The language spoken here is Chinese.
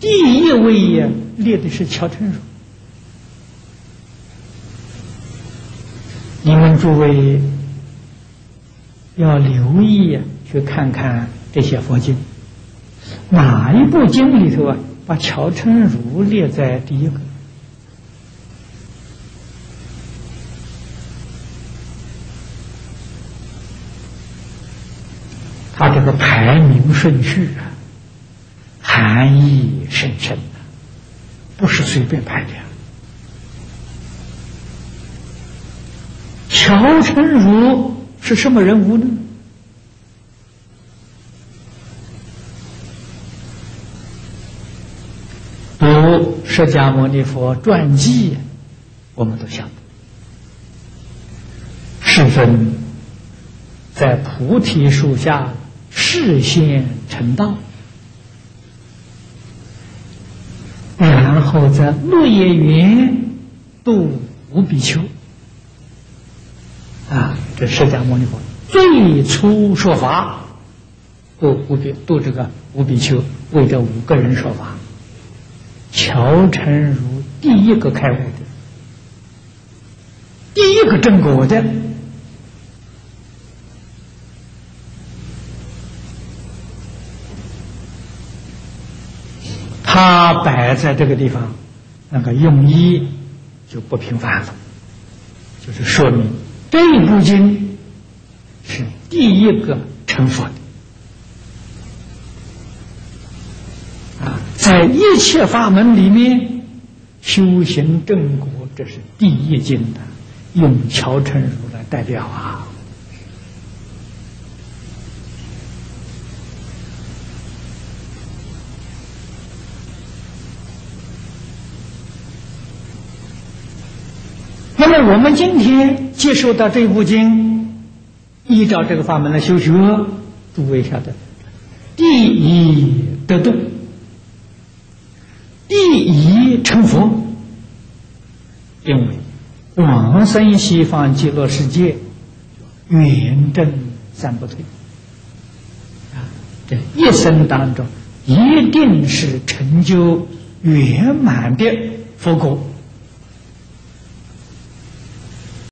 第一位呀，列的是乔成儒。你们诸位要留意呀，去看看这些佛经，哪一部经里头啊，把乔成儒列在第一个？他这个排名顺序啊，含义深深的，不是随便拍的呀。乔成儒是什么人物呢？读释迦牟尼佛传记，我们都晓得，世尊在菩提树下。事先成道，在落叶云度无比丘啊，这释迦牟尼佛最初说法，度无比度这个无比丘，为这五个人说法。乔成如第一个开悟的，第一个正果的。他摆在这个地方，那个用意就不平凡了，就是说明这一部经是第一个成佛的啊，在一切法门里面修行正果，这是第一经的，用乔成儒来代表啊。那么我们今天接受到这部经，依照这个法门来修学，诸位晓得，第一得度，第一成佛，因为往生西方极乐世界，圆正三不退，啊，这一生当中一定是成就圆满的佛果。